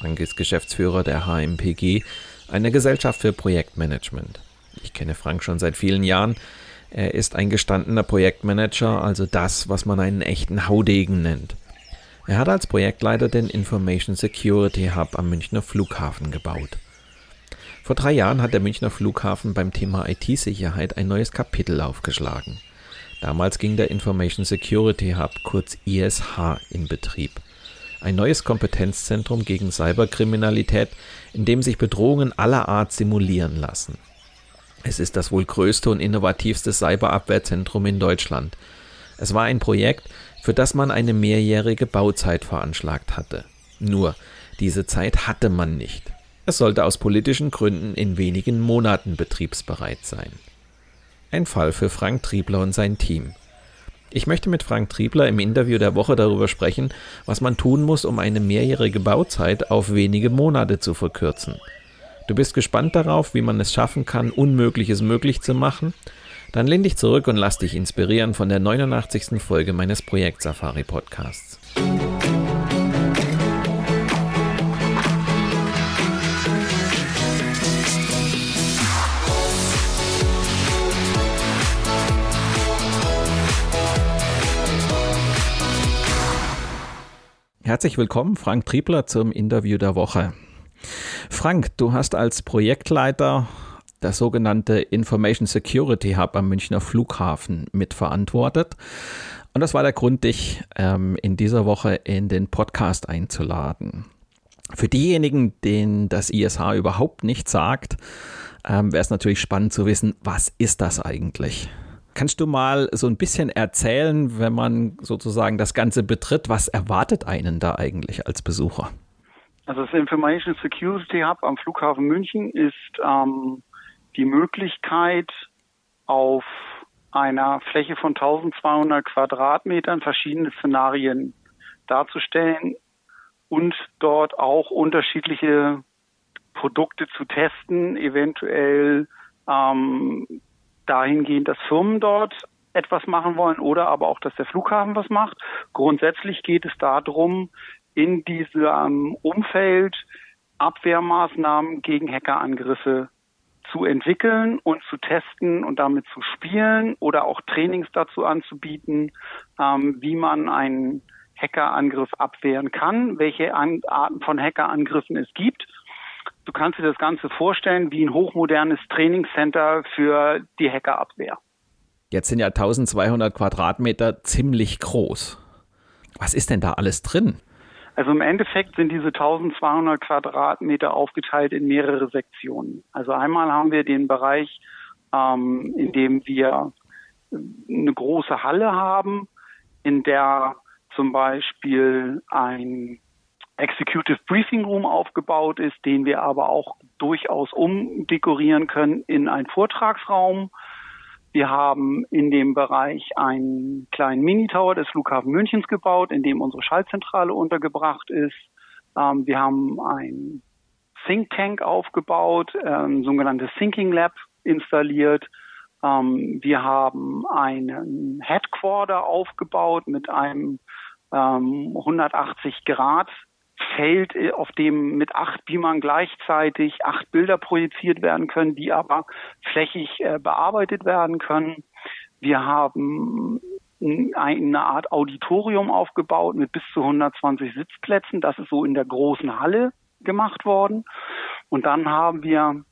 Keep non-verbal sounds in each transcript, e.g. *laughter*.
Frank ist Geschäftsführer der HMPG, einer Gesellschaft für Projektmanagement. Ich kenne Frank schon seit vielen Jahren. Er ist ein gestandener Projektmanager, also das, was man einen echten Haudegen nennt. Er hat als Projektleiter den Information Security Hub am Münchner Flughafen gebaut. Vor drei Jahren hat der Münchner Flughafen beim Thema IT-Sicherheit ein neues Kapitel aufgeschlagen. Damals ging der Information Security Hub, kurz ISH, in Betrieb ein neues Kompetenzzentrum gegen Cyberkriminalität, in dem sich Bedrohungen aller Art simulieren lassen. Es ist das wohl größte und innovativste Cyberabwehrzentrum in Deutschland. Es war ein Projekt, für das man eine mehrjährige Bauzeit veranschlagt hatte. Nur, diese Zeit hatte man nicht. Es sollte aus politischen Gründen in wenigen Monaten betriebsbereit sein. Ein Fall für Frank Triebler und sein Team. Ich möchte mit Frank Triebler im Interview der Woche darüber sprechen, was man tun muss, um eine mehrjährige Bauzeit auf wenige Monate zu verkürzen. Du bist gespannt darauf, wie man es schaffen kann, Unmögliches möglich zu machen? Dann lehn dich zurück und lass dich inspirieren von der 89. Folge meines Projekt Safari Podcasts. Herzlich willkommen, Frank Triebler, zum Interview der Woche. Frank, du hast als Projektleiter das sogenannte Information Security Hub am Münchner Flughafen mitverantwortet. Und das war der Grund, dich ähm, in dieser Woche in den Podcast einzuladen. Für diejenigen, denen das ISH überhaupt nichts sagt, ähm, wäre es natürlich spannend zu wissen, was ist das eigentlich? Kannst du mal so ein bisschen erzählen, wenn man sozusagen das Ganze betritt, was erwartet einen da eigentlich als Besucher? Also das Information Security Hub am Flughafen München ist ähm, die Möglichkeit, auf einer Fläche von 1200 Quadratmetern verschiedene Szenarien darzustellen und dort auch unterschiedliche Produkte zu testen, eventuell ähm, dahingehend, dass Firmen dort etwas machen wollen oder aber auch, dass der Flughafen was macht. Grundsätzlich geht es darum, in diesem Umfeld Abwehrmaßnahmen gegen Hackerangriffe zu entwickeln und zu testen und damit zu spielen oder auch Trainings dazu anzubieten, ähm, wie man einen Hackerangriff abwehren kann, welche Arten von Hackerangriffen es gibt Du kannst dir das Ganze vorstellen wie ein hochmodernes Trainingscenter für die Hackerabwehr. Jetzt sind ja 1200 Quadratmeter ziemlich groß. Was ist denn da alles drin? Also im Endeffekt sind diese 1200 Quadratmeter aufgeteilt in mehrere Sektionen. Also einmal haben wir den Bereich, ähm, in dem wir eine große Halle haben, in der zum Beispiel ein Executive Briefing Room aufgebaut ist, den wir aber auch durchaus umdekorieren können in einen Vortragsraum. Wir haben in dem Bereich einen kleinen Mini-Tower des Flughafen Münchens gebaut, in dem unsere Schaltzentrale untergebracht ist. Ähm, wir haben ein Think Tank aufgebaut, ein sogenanntes Thinking Lab installiert. Ähm, wir haben einen Headquarter aufgebaut mit einem ähm, 180 Grad Feld, äh, auf dem mit acht Beamern gleichzeitig acht Bilder projiziert werden können, die aber flächig äh, bearbeitet werden können. Wir haben eine Art Auditorium aufgebaut mit bis zu 120 Sitzplätzen. Das ist so in der großen Halle gemacht worden. Und dann haben wir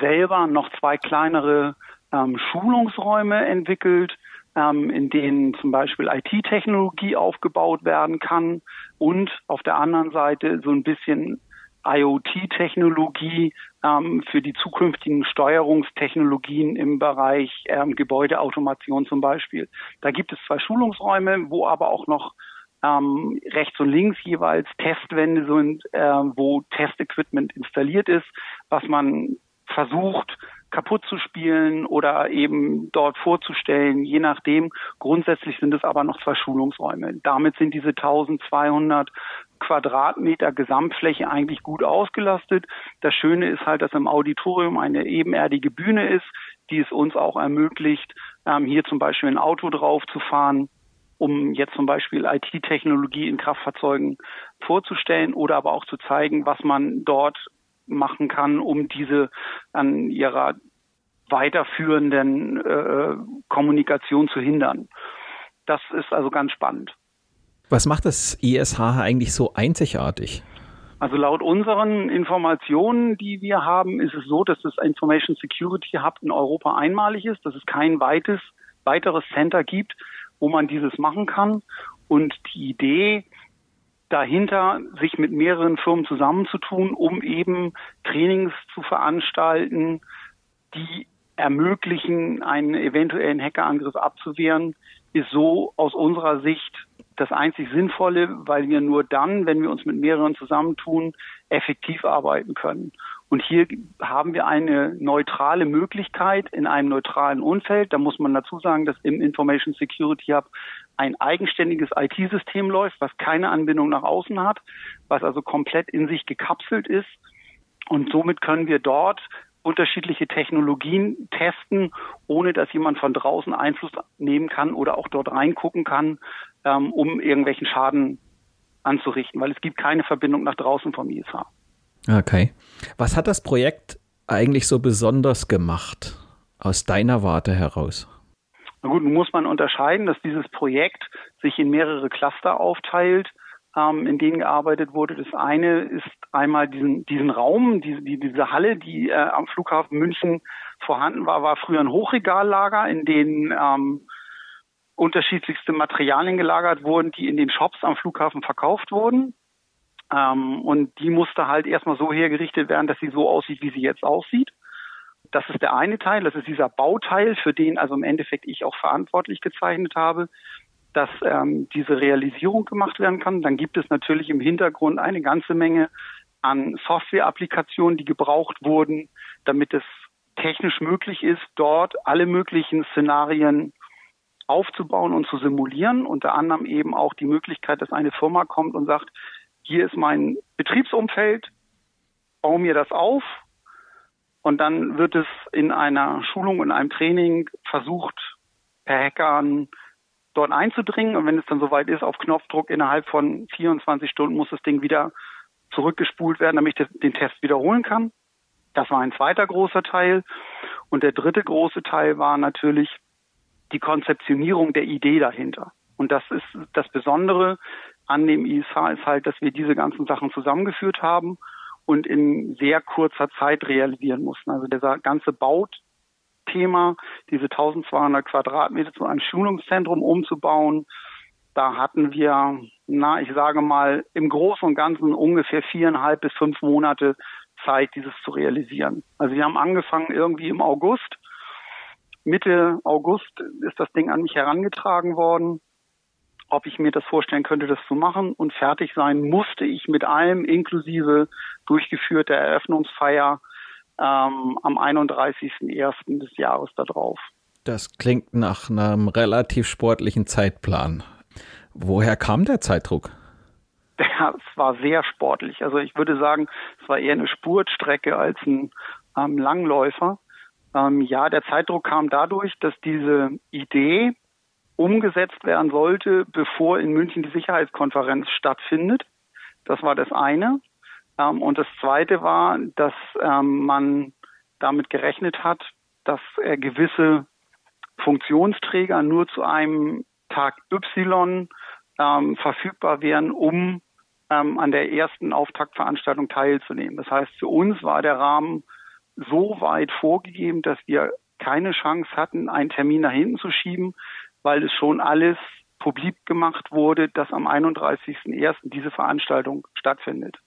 selber noch zwei kleinere ähm, Schulungsräume entwickelt, ähm, in denen zum Beispiel IT-Technologie aufgebaut werden kann und auf der anderen Seite so ein bisschen IoT-Technologie ähm, für die zukünftigen Steuerungstechnologien im Bereich ähm, Gebäudeautomation zum Beispiel. Da gibt es zwei Schulungsräume, wo aber auch noch ähm, rechts und links jeweils Testwände sind, äh, wo Testequipment installiert ist, was man versucht kaputt zu spielen oder eben dort vorzustellen, je nachdem. Grundsätzlich sind es aber noch zwei Schulungsräume. Damit sind diese 1200 Quadratmeter Gesamtfläche eigentlich gut ausgelastet. Das Schöne ist halt, dass im Auditorium eine ebenerdige Bühne ist, die es uns auch ermöglicht, ähm, hier zum Beispiel ein Auto drauf zu fahren um jetzt zum Beispiel IT-Technologie in Kraftfahrzeugen vorzustellen oder aber auch zu zeigen, was man dort machen kann, um diese an ihrer weiterführenden äh, Kommunikation zu hindern. Das ist also ganz spannend. Was macht das ISH eigentlich so einzigartig? Also laut unseren Informationen, die wir haben, ist es so, dass das Information Security Hub in Europa einmalig ist, dass es kein weites, weiteres Center gibt, wo man dieses machen kann. Und die Idee dahinter, sich mit mehreren Firmen zusammenzutun, um eben Trainings zu veranstalten, die ermöglichen, einen eventuellen Hackerangriff abzuwehren, ist so aus unserer Sicht das einzig Sinnvolle, weil wir nur dann, wenn wir uns mit mehreren zusammentun, effektiv arbeiten können. Und hier haben wir eine neutrale Möglichkeit in einem neutralen Umfeld. Da muss man dazu sagen, dass im Information Security Hub ein eigenständiges IT-System läuft, was keine Anbindung nach außen hat, was also komplett in sich gekapselt ist. Und somit können wir dort unterschiedliche Technologien testen, ohne dass jemand von draußen Einfluss nehmen kann oder auch dort reingucken kann, ähm, um irgendwelchen Schaden anzurichten, weil es gibt keine Verbindung nach draußen vom ISH. Okay. Was hat das Projekt eigentlich so besonders gemacht aus deiner Warte heraus? Na gut, nun muss man unterscheiden, dass dieses Projekt sich in mehrere Cluster aufteilt, ähm, in denen gearbeitet wurde. Das eine ist einmal diesen, diesen Raum, diese, die, diese Halle, die äh, am Flughafen München vorhanden war, war früher ein Hochregallager, in denen ähm, unterschiedlichste Materialien gelagert wurden, die in den Shops am Flughafen verkauft wurden. Ähm, und die musste halt erstmal so hergerichtet werden, dass sie so aussieht, wie sie jetzt aussieht. Das ist der eine Teil, das ist dieser Bauteil, für den also im Endeffekt ich auch verantwortlich gezeichnet habe, dass ähm, diese Realisierung gemacht werden kann. Dann gibt es natürlich im Hintergrund eine ganze Menge an Software-Applikationen, die gebraucht wurden, damit es technisch möglich ist, dort alle möglichen Szenarien aufzubauen und zu simulieren. Unter anderem eben auch die Möglichkeit, dass eine Firma kommt und sagt, hier ist mein Betriebsumfeld, baue mir das auf. Und dann wird es in einer Schulung, in einem Training versucht, per Hackern dort einzudringen. Und wenn es dann soweit ist, auf Knopfdruck innerhalb von 24 Stunden muss das Ding wieder zurückgespult werden, damit ich den Test wiederholen kann. Das war ein zweiter großer Teil. Und der dritte große Teil war natürlich die Konzeptionierung der Idee dahinter. Und das ist das Besondere an dem ISH ist halt, dass wir diese ganzen Sachen zusammengeführt haben und in sehr kurzer Zeit realisieren mussten. Also dieser ganze Bauthema, diese 1200 Quadratmeter zu einem Schulungszentrum umzubauen, da hatten wir, na, ich sage mal, im Großen und Ganzen ungefähr viereinhalb bis fünf Monate Zeit, dieses zu realisieren. Also wir haben angefangen irgendwie im August Mitte August ist das Ding an mich herangetragen worden, ob ich mir das vorstellen könnte, das zu machen. Und fertig sein musste ich mit allem, inklusive durchgeführter Eröffnungsfeier ähm, am 31.01. des Jahres darauf. Das klingt nach einem relativ sportlichen Zeitplan. Woher kam der Zeitdruck? *laughs* Ja, es war sehr sportlich. Also ich würde sagen, es war eher eine Spurtstrecke als ein ähm, Langläufer. Ähm, ja, der Zeitdruck kam dadurch, dass diese Idee umgesetzt werden sollte, bevor in München die Sicherheitskonferenz stattfindet. Das war das eine. Ähm, und das zweite war, dass ähm, man damit gerechnet hat, dass äh, gewisse Funktionsträger nur zu einem Tag Y ähm, verfügbar wären, um ähm, an der ersten Auftaktveranstaltung teilzunehmen. Das heißt, für uns war der Rahmen so weit vorgegeben, dass wir keine Chance hatten, einen Termin nach hinten zu schieben, weil es schon alles publik gemacht wurde, dass am 31.01. diese Veranstaltung stattfindet.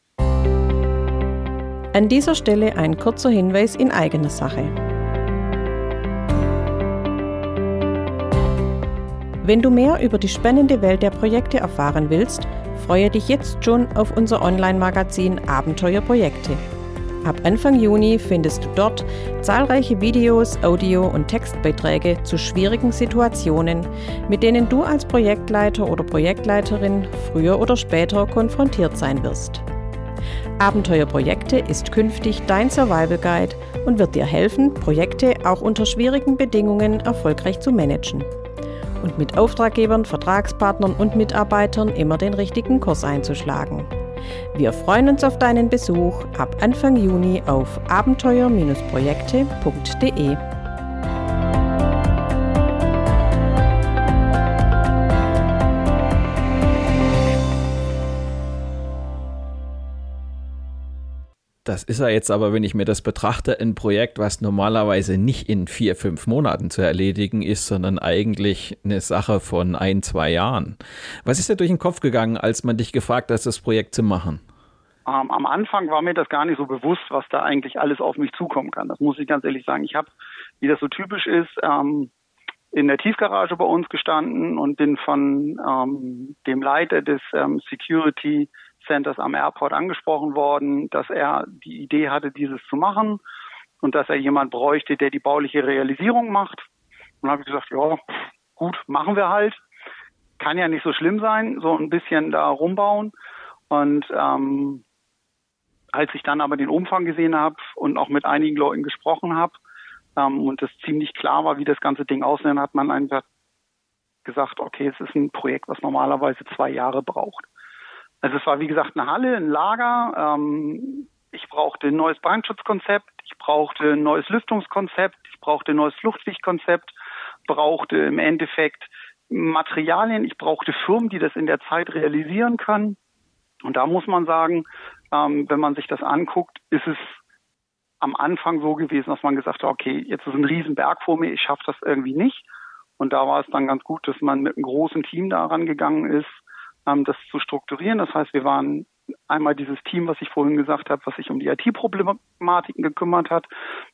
An dieser Stelle ein kurzer Hinweis in eigener Sache. Wenn du mehr über die spannende Welt der Projekte erfahren willst, freue dich jetzt schon auf unser Online-Magazin Abenteuerprojekte. Ab Anfang Juni findest du dort zahlreiche Videos, Audio- und Textbeiträge zu schwierigen Situationen, mit denen du als Projektleiter oder Projektleiterin früher oder später konfrontiert sein wirst. Abenteuerprojekte ist künftig dein Survival Guide und wird dir helfen, Projekte auch unter schwierigen Bedingungen erfolgreich zu managen und mit Auftraggebern, Vertragspartnern und Mitarbeitern immer den richtigen Kurs einzuschlagen. Wir freuen uns auf deinen Besuch ab Anfang Juni auf abenteuer-projekte.de. Das ist ja jetzt aber, wenn ich mir das betrachte, ein Projekt, was normalerweise nicht in vier, fünf Monaten zu erledigen ist, sondern eigentlich eine Sache von ein, zwei Jahren. Was ist dir durch den Kopf gegangen, als man dich gefragt hat, das Projekt zu machen? Ähm, am Anfang war mir das gar nicht so bewusst, was da eigentlich alles auf mich zukommen kann. Das muss ich ganz ehrlich sagen. Ich habe, wie das so typisch ist, ähm, in der Tiefgarage bei uns gestanden und bin von ähm, dem Leiter des ähm, Security Centers am Airport angesprochen worden, dass er die Idee hatte, dieses zu machen und dass er jemand bräuchte, der die bauliche Realisierung macht. Und habe ich gesagt, ja, gut, machen wir halt. Kann ja nicht so schlimm sein, so ein bisschen da rumbauen. Und ähm, als ich dann aber den Umfang gesehen habe und auch mit einigen Leuten gesprochen habe ähm, und es ziemlich klar war, wie das ganze Ding aussehen, hat man einfach gesagt, okay, es ist ein Projekt, was normalerweise zwei Jahre braucht. Also es war wie gesagt eine Halle, ein Lager. Ähm, ich brauchte ein neues Brandschutzkonzept, ich brauchte ein neues Lüftungskonzept, ich brauchte ein neues Fluchtlichtkonzept, brauchte im Endeffekt Materialien, ich brauchte Firmen, die das in der Zeit realisieren können. Und da muss man sagen, ähm, wenn man sich das anguckt, ist es am Anfang so gewesen, dass man gesagt hat, okay, jetzt ist ein Riesenberg vor mir, ich schaffe das irgendwie nicht. Und da war es dann ganz gut, dass man mit einem großen Team daran gegangen ist, ähm, das zu strukturieren. Das heißt, wir waren einmal dieses Team, was ich vorhin gesagt habe, was sich um die IT-Problematiken gekümmert hat.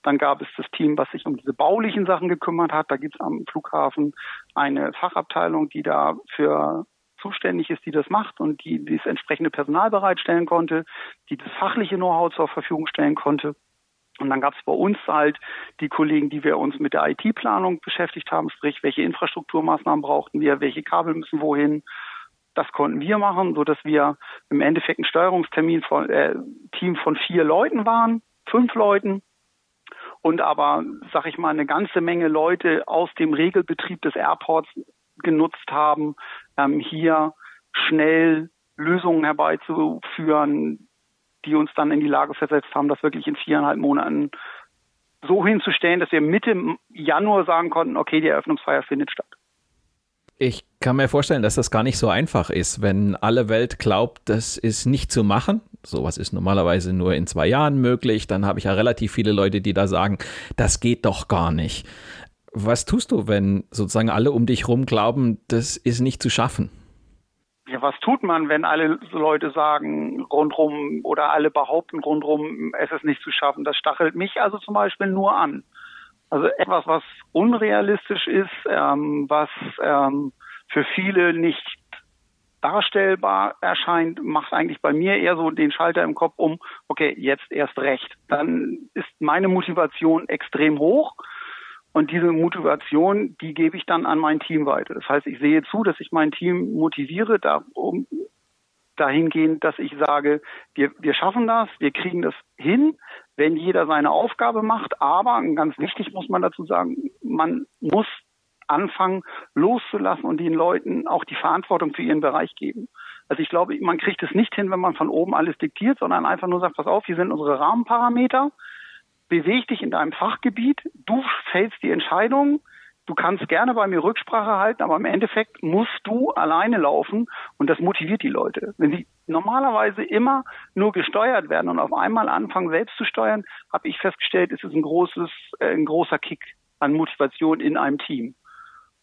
Dann gab es das Team, was sich um diese baulichen Sachen gekümmert hat. Da gibt es am Flughafen eine Fachabteilung, die dafür zuständig ist, die das macht und die das entsprechende Personal bereitstellen konnte, die das fachliche Know-how zur Verfügung stellen konnte. Und dann gab es bei uns halt die Kollegen, die wir uns mit der IT-Planung beschäftigt haben, sprich, welche Infrastrukturmaßnahmen brauchten wir, welche Kabel müssen wohin, das konnten wir machen, so dass wir im Endeffekt ein Steuerungstermin von äh, Team von vier Leuten waren, fünf Leuten und aber, sag ich mal, eine ganze Menge Leute aus dem Regelbetrieb des Airports genutzt haben, ähm, hier schnell Lösungen herbeizuführen, die uns dann in die Lage versetzt haben, das wirklich in viereinhalb Monaten so hinzustellen, dass wir Mitte Januar sagen konnten, okay, die Eröffnungsfeier findet statt. Ich kann mir vorstellen, dass das gar nicht so einfach ist, wenn alle Welt glaubt, das ist nicht zu machen. Sowas ist normalerweise nur in zwei Jahren möglich. Dann habe ich ja relativ viele Leute, die da sagen, das geht doch gar nicht. Was tust du, wenn sozusagen alle um dich rum glauben, das ist nicht zu schaffen? Ja, was tut man, wenn alle Leute sagen rundrum oder alle behaupten rundrum, es ist nicht zu schaffen? Das stachelt mich also zum Beispiel nur an. Also etwas, was unrealistisch ist, ähm, was ähm, für viele nicht darstellbar erscheint, macht eigentlich bei mir eher so den Schalter im Kopf um, okay, jetzt erst recht. Dann ist meine Motivation extrem hoch und diese Motivation, die gebe ich dann an mein Team weiter. Das heißt, ich sehe zu, dass ich mein Team motiviere, darum, dahingehend, dass ich sage, wir, wir schaffen das, wir kriegen das hin wenn jeder seine Aufgabe macht. Aber ganz wichtig muss man dazu sagen, man muss anfangen loszulassen und den Leuten auch die Verantwortung für ihren Bereich geben. Also ich glaube, man kriegt es nicht hin, wenn man von oben alles diktiert, sondern einfach nur sagt, pass auf, hier sind unsere Rahmenparameter, beweg dich in deinem Fachgebiet, du fällst die Entscheidung, du kannst gerne bei mir Rücksprache halten, aber im Endeffekt musst du alleine laufen und das motiviert die Leute. Wenn sie normalerweise immer nur gesteuert werden und auf einmal anfangen selbst zu steuern, habe ich festgestellt, ist es ein großes, äh, ein großer Kick an Motivation in einem Team.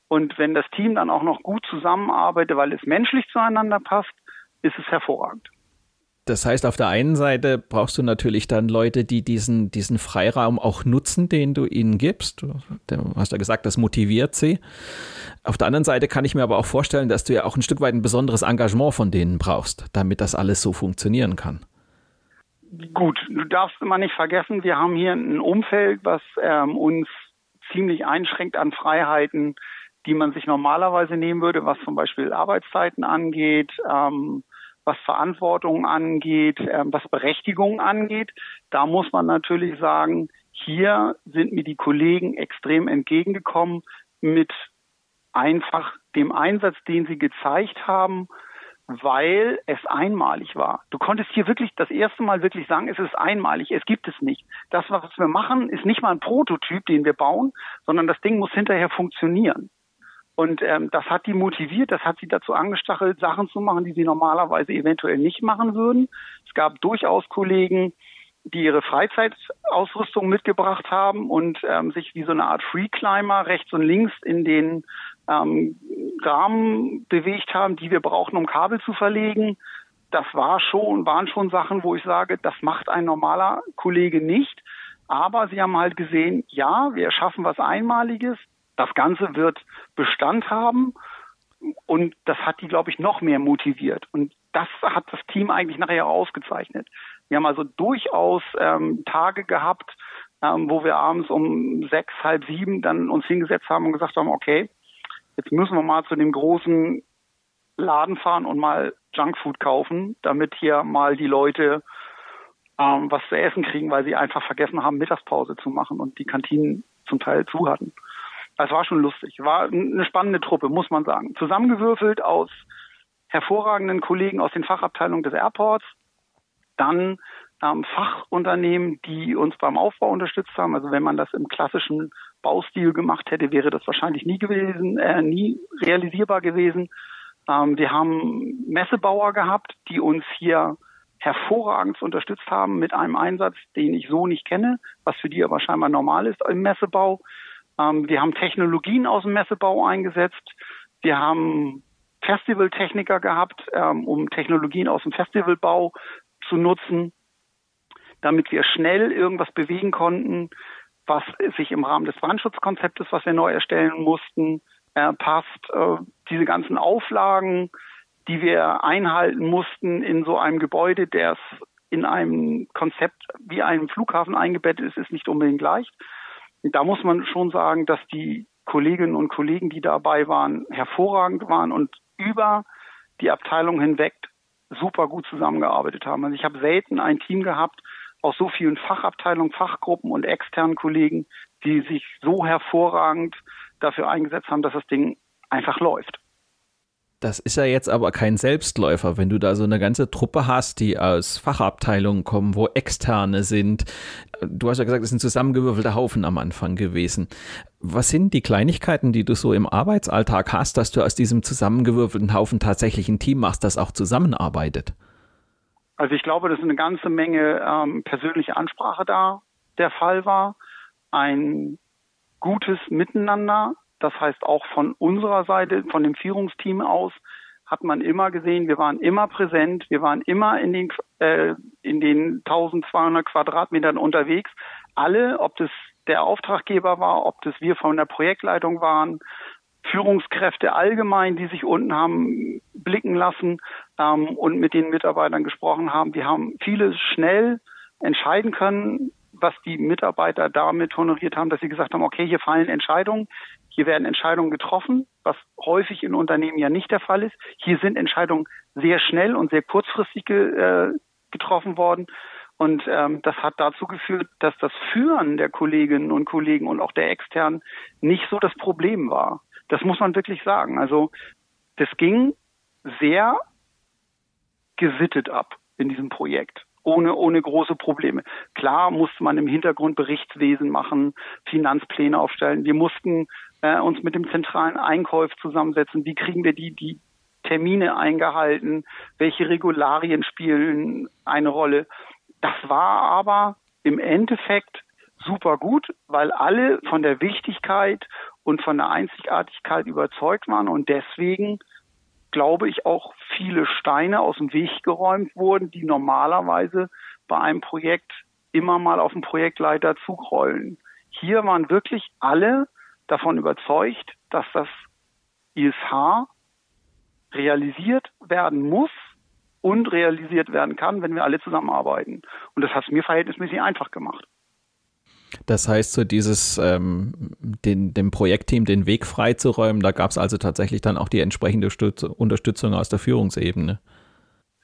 Und wenn das Team dann auch noch gut zusammenarbeitet, weil es menschlich zueinander passt, ist es hervorragend. Das heißt, auf der einen Seite brauchst du natürlich dann Leute, die diesen, diesen Freiraum auch nutzen, den du ihnen gibst. Du hast ja gesagt, das motiviert sie. Auf der anderen Seite kann ich mir aber auch vorstellen, dass du ja auch ein Stück weit ein besonderes Engagement von denen brauchst, damit das alles so funktionieren kann. Gut, du darfst immer nicht vergessen, wir haben hier ein Umfeld, was ähm, uns ziemlich einschränkt an Freiheiten, die man sich normalerweise nehmen würde, was zum Beispiel Arbeitszeiten angeht, ähm, was Verantwortung angeht, äh, was Berechtigung angeht. Da muss man natürlich sagen, hier sind mir die Kollegen extrem entgegengekommen mit einfach dem Einsatz, den sie gezeigt haben, weil es einmalig war. Du konntest hier wirklich das erste Mal wirklich sagen, es ist einmalig, es gibt es nicht. Das, was wir machen, ist nicht mal ein Prototyp, den wir bauen, sondern das Ding muss hinterher funktionieren. Und ähm, das hat die motiviert, das hat sie dazu angestachelt, Sachen zu machen, die sie normalerweise eventuell nicht machen würden. Es gab durchaus Kollegen, die ihre Freizeitausrüstung mitgebracht haben und ähm, sich wie so eine Art Freeclimber rechts und links in den ähm, Rahmen bewegt haben, die wir brauchen, um Kabel zu verlegen. Das war schon, waren schon Sachen, wo ich sage, das macht ein normaler Kollege nicht. Aber sie haben halt gesehen, ja, wir schaffen was Einmaliges. Das Ganze wird Bestand haben und das hat die, glaube ich, noch mehr motiviert. Und das hat das Team eigentlich nachher ausgezeichnet. Wir haben also durchaus ähm, Tage gehabt, ähm, wo wir abends um sechs, halb sieben dann uns hingesetzt haben und gesagt haben, okay, jetzt müssen wir mal zu dem großen Laden fahren und mal Junkfood kaufen, damit hier mal die Leute ähm, was zu essen kriegen, weil sie einfach vergessen haben, Mittagspause zu machen und die Kantinen zum Teil zu hatten. Es war schon lustig. War eine spannende Truppe, muss man sagen. Zusammengewürfelt aus hervorragenden Kollegen aus den Fachabteilungen des Airports, dann ähm, Fachunternehmen, die uns beim Aufbau unterstützt haben. Also wenn man das im klassischen Baustil gemacht hätte, wäre das wahrscheinlich nie gewesen, äh, nie realisierbar gewesen. Ähm, wir haben Messebauer gehabt, die uns hier hervorragend unterstützt haben mit einem Einsatz, den ich so nicht kenne, was für die aber scheinbar normal ist im Messebau. Ähm, wir haben Technologien aus dem Messebau eingesetzt. Wir haben Festivaltechniker gehabt, ähm, um Technologien aus dem Festivalbau zu nutzen, damit wir schnell irgendwas bewegen konnten, was sich im Rahmen des Brandschutzkonzeptes, was wir neu erstellen mussten, äh, passt. Äh, diese ganzen Auflagen, die wir einhalten mussten in so einem Gebäude, der in einem Konzept wie einem Flughafen eingebettet ist, ist nicht unbedingt leicht da muss man schon sagen, dass die Kolleginnen und Kollegen, die dabei waren, hervorragend waren und über die Abteilung hinweg super gut zusammengearbeitet haben. Also ich habe selten ein Team gehabt aus so vielen Fachabteilungen, Fachgruppen und externen Kollegen, die sich so hervorragend dafür eingesetzt haben, dass das Ding einfach läuft. Das ist ja jetzt aber kein Selbstläufer, wenn du da so eine ganze Truppe hast, die aus Fachabteilungen kommen, wo Externe sind. Du hast ja gesagt, es ist ein zusammengewürfelter Haufen am Anfang gewesen. Was sind die Kleinigkeiten, die du so im Arbeitsalltag hast, dass du aus diesem zusammengewürfelten Haufen tatsächlich ein Team machst, das auch zusammenarbeitet? Also ich glaube, dass eine ganze Menge ähm, persönliche Ansprache da der Fall war. Ein gutes Miteinander, das heißt, auch von unserer Seite, von dem Führungsteam aus, hat man immer gesehen, wir waren immer präsent, wir waren immer in den, äh, in den 1200 Quadratmetern unterwegs. Alle, ob das der Auftraggeber war, ob das wir von der Projektleitung waren, Führungskräfte allgemein, die sich unten haben blicken lassen ähm, und mit den Mitarbeitern gesprochen haben. Wir haben vieles schnell entscheiden können, was die Mitarbeiter damit honoriert haben, dass sie gesagt haben, okay, hier fallen Entscheidungen, hier werden Entscheidungen getroffen, was häufig in Unternehmen ja nicht der Fall ist. Hier sind Entscheidungen sehr schnell und sehr kurzfristig ge, äh, getroffen worden. Und ähm, das hat dazu geführt, dass das Führen der Kolleginnen und Kollegen und auch der Externen nicht so das Problem war. Das muss man wirklich sagen. Also das ging sehr gesittet ab in diesem Projekt ohne, ohne große Probleme. Klar musste man im Hintergrund Berichtswesen machen, Finanzpläne aufstellen. Wir mussten äh, uns mit dem zentralen Einkauf zusammensetzen. Wie kriegen wir die, die Termine eingehalten, welche Regularien spielen eine Rolle. Das war aber im Endeffekt super gut, weil alle von der Wichtigkeit und von der Einzigartigkeit überzeugt waren und deswegen glaube ich auch viele Steine aus dem Weg geräumt wurden, die normalerweise bei einem Projekt immer mal auf den Projektleiter zugrollen. Hier waren wirklich alle davon überzeugt, dass das ISH realisiert werden muss und realisiert werden kann, wenn wir alle zusammenarbeiten. Und das hat es mir verhältnismäßig einfach gemacht. Das heißt, so dieses ähm, den, dem Projektteam den Weg freizuräumen, da gab es also tatsächlich dann auch die entsprechende Stütz Unterstützung aus der Führungsebene.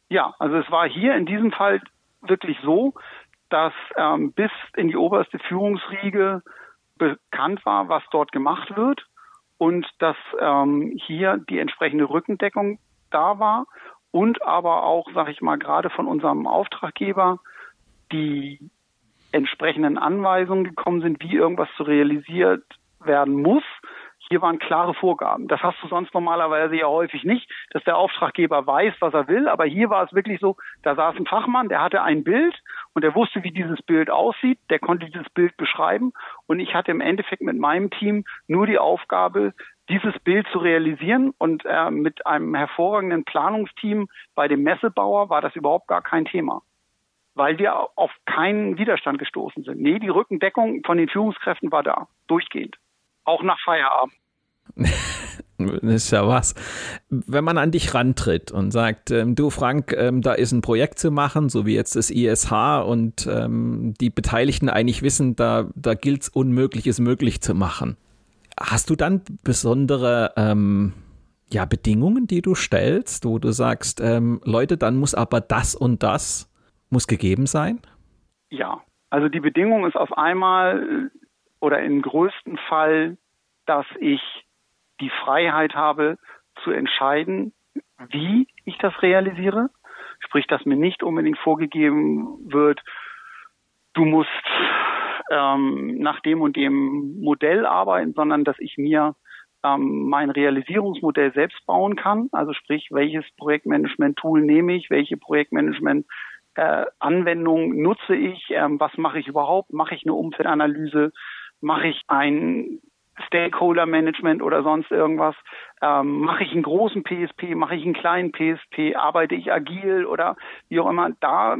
Ja, also es war hier in diesem Fall wirklich so, dass ähm, bis in die oberste Führungsriege bekannt war, was dort gemacht wird und dass ähm, hier die entsprechende Rückendeckung da war und aber auch, sage ich mal, gerade von unserem Auftraggeber die entsprechenden Anweisungen gekommen sind, wie irgendwas zu realisiert werden muss. Hier waren klare Vorgaben. Das hast du sonst normalerweise ja häufig nicht, dass der Auftraggeber weiß, was er will. Aber hier war es wirklich so, da saß ein Fachmann, der hatte ein Bild und der wusste, wie dieses Bild aussieht. Der konnte dieses Bild beschreiben. Und ich hatte im Endeffekt mit meinem Team nur die Aufgabe, dieses Bild zu realisieren. Und äh, mit einem hervorragenden Planungsteam bei dem Messebauer war das überhaupt gar kein Thema weil wir auf keinen Widerstand gestoßen sind. Nee, die Rückendeckung von den Führungskräften war da, durchgehend. Auch nach Feierabend. das *laughs* ist ja was. Wenn man an dich rantritt und sagt, ähm, du Frank, ähm, da ist ein Projekt zu machen, so wie jetzt das ISH und ähm, die Beteiligten eigentlich wissen, da, da gilt es Unmögliches möglich zu machen. Hast du dann besondere ähm, ja, Bedingungen, die du stellst, wo du sagst, ähm, Leute, dann muss aber das und das muss gegeben sein? Ja, also die Bedingung ist auf einmal oder im größten Fall, dass ich die Freiheit habe zu entscheiden, wie ich das realisiere. Sprich, dass mir nicht unbedingt vorgegeben wird, du musst ähm, nach dem und dem Modell arbeiten, sondern dass ich mir ähm, mein Realisierungsmodell selbst bauen kann. Also sprich, welches Projektmanagement-Tool nehme ich, welche Projektmanagement äh, nutze ich, ähm, was mache ich überhaupt, mache ich eine Umfeldanalyse, mache ich ein Stakeholder Management oder sonst irgendwas, ähm, mache ich einen großen PSP, mache ich einen kleinen PSP, arbeite ich agil oder wie auch immer, da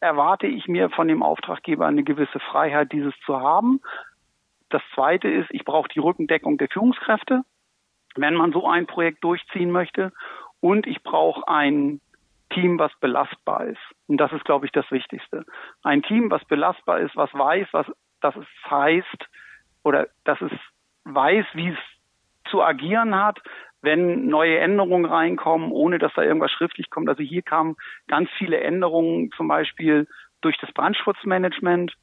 erwarte ich mir von dem Auftraggeber eine gewisse Freiheit, dieses zu haben. Das zweite ist, ich brauche die Rückendeckung der Führungskräfte, wenn man so ein Projekt durchziehen möchte. Und ich brauche ein Team, was belastbar ist. Und das ist, glaube ich, das Wichtigste. Ein Team, was belastbar ist, was weiß, was das es heißt oder dass es weiß, wie es zu agieren hat, wenn neue Änderungen reinkommen, ohne dass da irgendwas schriftlich kommt. Also hier kamen ganz viele Änderungen, zum Beispiel durch das Brandschutzmanagement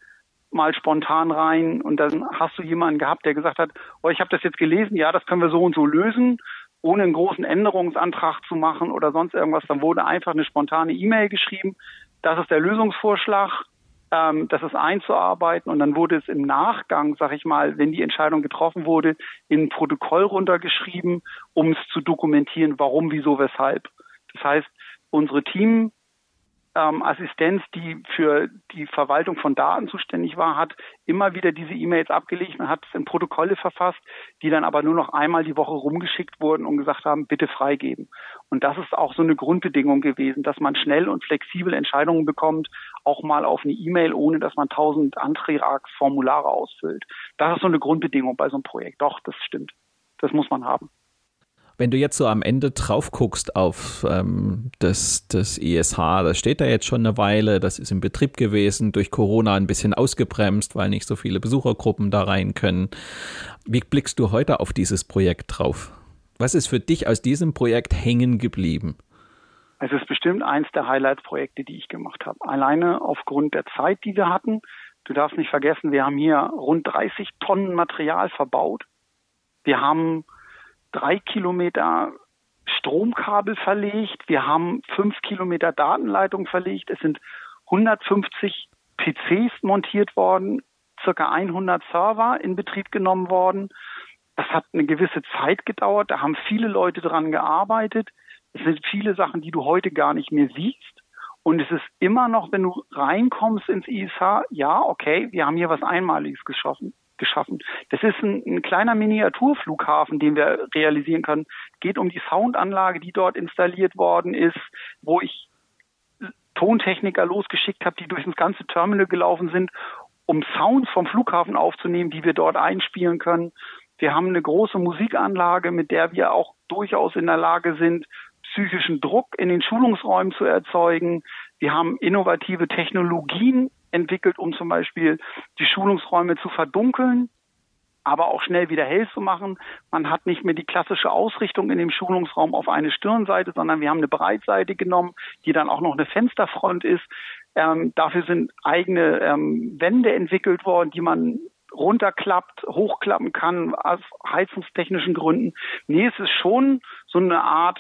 mal spontan rein und dann hast du jemanden gehabt, der gesagt hat, oh, ich habe das jetzt gelesen, ja, das können wir so und so lösen ohne einen großen Änderungsantrag zu machen oder sonst irgendwas. Dann wurde einfach eine spontane E-Mail geschrieben. Das ist der Lösungsvorschlag. Ähm, das ist einzuarbeiten und dann wurde es im Nachgang, sag ich mal, wenn die Entscheidung getroffen wurde, in ein Protokoll runtergeschrieben, um es zu dokumentieren, warum, wieso, weshalb. Das heißt, unsere Team ähm, Assistenz, die für die Verwaltung von Daten zuständig war, hat immer wieder diese E-Mails abgelegt und hat es in Protokolle verfasst, die dann aber nur noch einmal die Woche rumgeschickt wurden und gesagt haben, bitte freigeben. Und das ist auch so eine Grundbedingung gewesen, dass man schnell und flexibel Entscheidungen bekommt, auch mal auf eine E-Mail, ohne dass man tausend Antragsformulare ausfüllt. Das ist so eine Grundbedingung bei so einem Projekt. Doch, das stimmt. Das muss man haben. Wenn du jetzt so am Ende drauf guckst auf ähm, das, das ESH, das steht da jetzt schon eine Weile, das ist im Betrieb gewesen, durch Corona ein bisschen ausgebremst, weil nicht so viele Besuchergruppen da rein können. Wie blickst du heute auf dieses Projekt drauf? Was ist für dich aus diesem Projekt hängen geblieben? Es ist bestimmt eins der Highlight-Projekte, die ich gemacht habe. Alleine aufgrund der Zeit, die wir hatten. Du darfst nicht vergessen, wir haben hier rund 30 Tonnen Material verbaut. Wir haben drei Kilometer Stromkabel verlegt. Wir haben fünf Kilometer Datenleitung verlegt. Es sind 150 PCs montiert worden, circa 100 Server in Betrieb genommen worden. Das hat eine gewisse Zeit gedauert. Da haben viele Leute dran gearbeitet. Es sind viele Sachen, die du heute gar nicht mehr siehst. Und es ist immer noch, wenn du reinkommst ins ISH, ja, okay, wir haben hier was Einmaliges geschaffen. geschaffen. Das ist ein, ein kleiner Miniaturflughafen, den wir realisieren können. Geht um die Soundanlage, die dort installiert worden ist, wo ich Tontechniker losgeschickt habe, die durch das ganze Terminal gelaufen sind, um Sounds vom Flughafen aufzunehmen, die wir dort einspielen können. Wir haben eine große Musikanlage, mit der wir auch durchaus in der Lage sind, psychischen Druck in den Schulungsräumen zu erzeugen. Wir haben innovative Technologien entwickelt, um zum Beispiel die Schulungsräume zu verdunkeln, aber auch schnell wieder hell zu machen. Man hat nicht mehr die klassische Ausrichtung in dem Schulungsraum auf eine Stirnseite, sondern wir haben eine Breitseite genommen, die dann auch noch eine Fensterfront ist. Ähm, dafür sind eigene ähm, Wände entwickelt worden, die man runterklappt, hochklappen kann aus heizungstechnischen Gründen. Nee, es ist schon so eine Art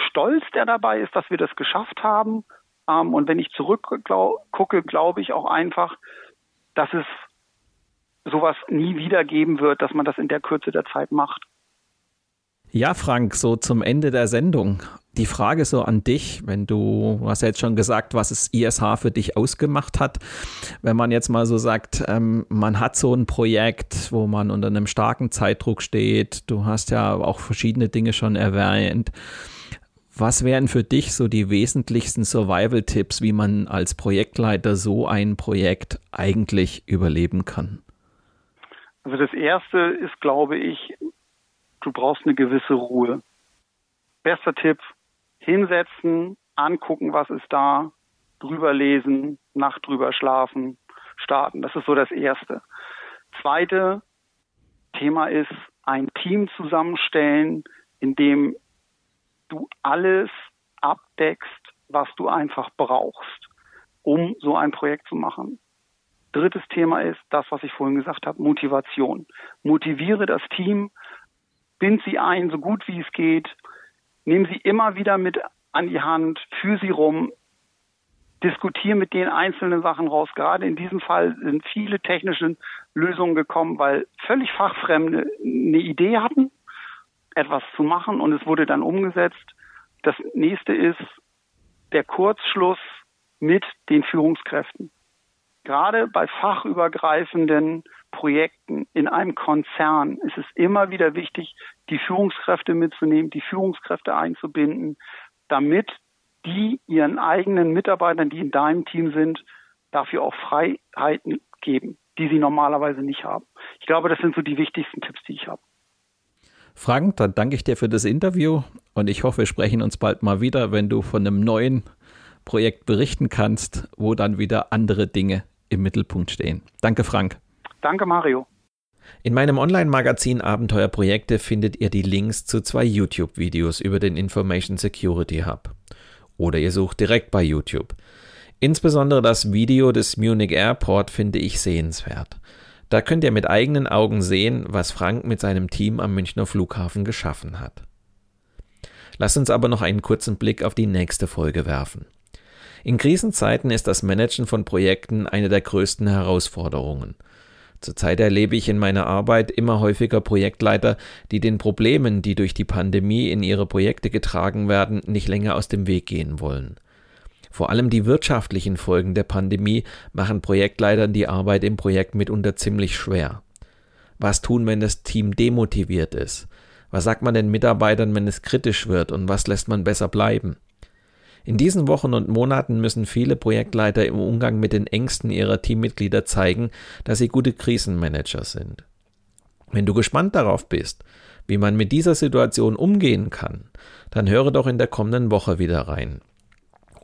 Stolz, der dabei ist, dass wir das geschafft haben. Ähm, und wenn ich zurückgucke, glaube ich auch einfach, dass es sowas nie wieder geben wird, dass man das in der Kürze der Zeit macht. Ja, Frank, so zum Ende der Sendung. Die Frage so an dich, wenn du, du hast ja jetzt schon gesagt, was es ISH für dich ausgemacht hat. Wenn man jetzt mal so sagt, ähm, man hat so ein Projekt, wo man unter einem starken Zeitdruck steht. Du hast ja auch verschiedene Dinge schon erwähnt. Was wären für dich so die wesentlichsten Survival-Tipps, wie man als Projektleiter so ein Projekt eigentlich überleben kann? Also das erste ist, glaube ich, du brauchst eine gewisse Ruhe. Bester Tipp, hinsetzen, angucken, was ist da, drüber lesen, Nacht drüber schlafen, starten. Das ist so das erste. Zweite Thema ist ein Team zusammenstellen, in dem du alles abdeckst, was du einfach brauchst, um so ein Projekt zu machen. Drittes Thema ist das, was ich vorhin gesagt habe, Motivation. Motiviere das Team, bind sie ein, so gut wie es geht, nimm sie immer wieder mit an die Hand, führ sie rum, diskutiere mit den einzelnen Sachen raus. Gerade in diesem Fall sind viele technische Lösungen gekommen, weil völlig Fachfremde eine Idee hatten etwas zu machen und es wurde dann umgesetzt. Das nächste ist der Kurzschluss mit den Führungskräften. Gerade bei fachübergreifenden Projekten in einem Konzern ist es immer wieder wichtig, die Führungskräfte mitzunehmen, die Führungskräfte einzubinden, damit die ihren eigenen Mitarbeitern, die in deinem Team sind, dafür auch Freiheiten geben, die sie normalerweise nicht haben. Ich glaube, das sind so die wichtigsten Tipps, die ich habe. Frank, dann danke ich dir für das Interview und ich hoffe, wir sprechen uns bald mal wieder, wenn du von einem neuen Projekt berichten kannst, wo dann wieder andere Dinge im Mittelpunkt stehen. Danke, Frank. Danke, Mario. In meinem Online-Magazin Abenteuerprojekte findet ihr die Links zu zwei YouTube-Videos über den Information Security Hub. Oder ihr sucht direkt bei YouTube. Insbesondere das Video des Munich Airport finde ich sehenswert. Da könnt ihr mit eigenen Augen sehen, was Frank mit seinem Team am Münchner Flughafen geschaffen hat. Lasst uns aber noch einen kurzen Blick auf die nächste Folge werfen. In Krisenzeiten ist das Managen von Projekten eine der größten Herausforderungen. Zurzeit erlebe ich in meiner Arbeit immer häufiger Projektleiter, die den Problemen, die durch die Pandemie in ihre Projekte getragen werden, nicht länger aus dem Weg gehen wollen. Vor allem die wirtschaftlichen Folgen der Pandemie machen Projektleitern die Arbeit im Projekt mitunter ziemlich schwer. Was tun, wenn das Team demotiviert ist? Was sagt man den Mitarbeitern, wenn es kritisch wird und was lässt man besser bleiben? In diesen Wochen und Monaten müssen viele Projektleiter im Umgang mit den Ängsten ihrer Teammitglieder zeigen, dass sie gute Krisenmanager sind. Wenn du gespannt darauf bist, wie man mit dieser Situation umgehen kann, dann höre doch in der kommenden Woche wieder rein